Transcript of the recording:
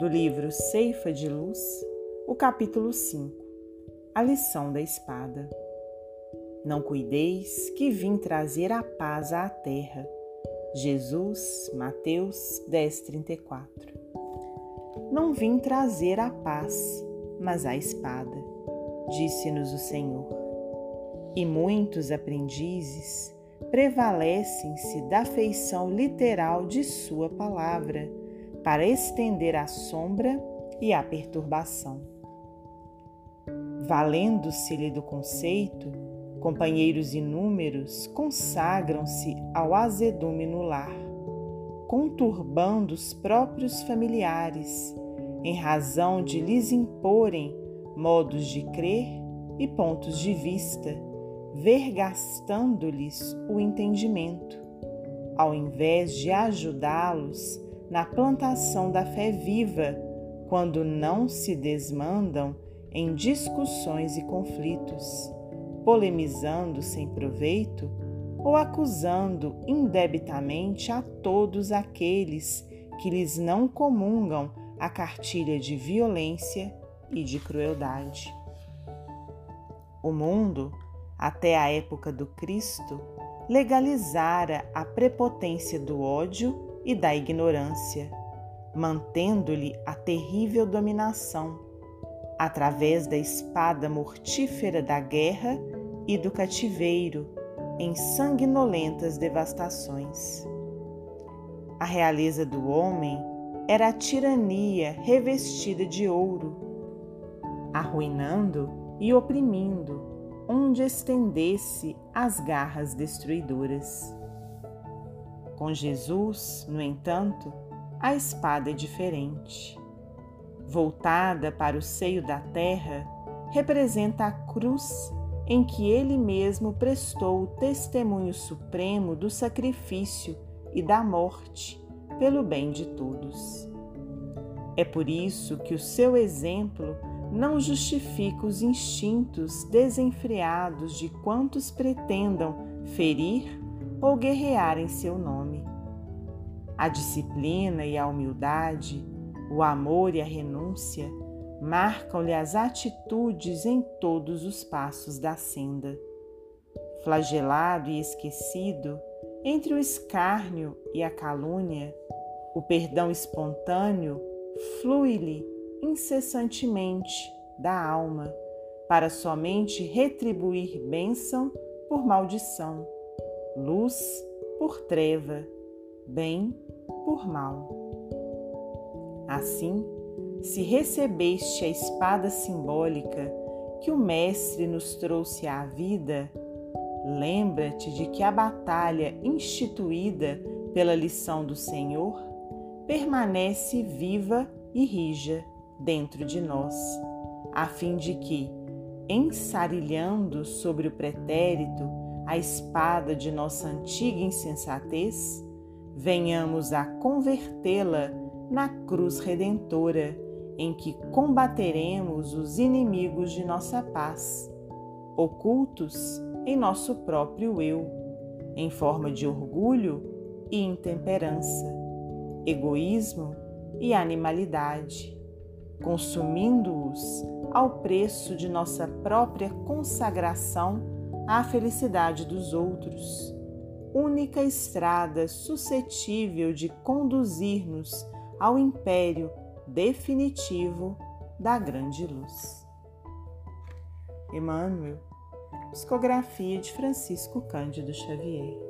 do livro Ceifa de Luz, o capítulo 5 A lição da espada. Não cuideis que vim trazer a paz à terra. Jesus, Mateus 10:34. Não vim trazer a paz, mas a espada, disse-nos o Senhor. E muitos aprendizes prevalecem-se da feição literal de Sua palavra para estender a sombra e a perturbação. Valendo-se-lhe do conceito, companheiros inúmeros consagram-se ao azedume no lar, conturbando os próprios familiares, em razão de lhes imporem modos de crer e pontos de vista vergastando-lhes o entendimento, ao invés de ajudá-los na plantação da fé viva, quando não se desmandam em discussões e conflitos, polemizando sem proveito ou acusando indebitamente a todos aqueles que lhes não comungam a cartilha de violência e de crueldade. O mundo até a época do Cristo, legalizara a prepotência do ódio e da ignorância, mantendo-lhe a terrível dominação, através da espada mortífera da guerra e do cativeiro, em sanguinolentas devastações. A realeza do homem era a tirania revestida de ouro, arruinando e oprimindo, onde estendesse as garras destruidoras. Com Jesus, no entanto, a espada é diferente. Voltada para o seio da terra, representa a cruz em que ele mesmo prestou o testemunho supremo do sacrifício e da morte pelo bem de todos. É por isso que o seu exemplo não justifica os instintos desenfreados de quantos pretendam ferir ou guerrear em seu nome. A disciplina e a humildade, o amor e a renúncia marcam-lhe as atitudes em todos os passos da senda. Flagelado e esquecido, entre o escárnio e a calúnia, o perdão espontâneo flui-lhe incessantemente da alma, para somente retribuir bênção por maldição, luz por treva, bem por mal. Assim, se recebeste a espada simbólica que o Mestre nos trouxe à vida, lembra-te de que a batalha instituída pela lição do Senhor permanece viva e rija dentro de nós, a fim de que, ensarilhando sobre o pretérito a espada de nossa antiga insensatez, venhamos a convertê-la na cruz redentora em que combateremos os inimigos de nossa paz, ocultos em nosso próprio eu, em forma de orgulho e intemperança, egoísmo e animalidade consumindo-os ao preço de nossa própria consagração à felicidade dos outros, única estrada suscetível de conduzir-nos ao império definitivo da grande luz. Emmanuel, psicografia de Francisco Cândido Xavier.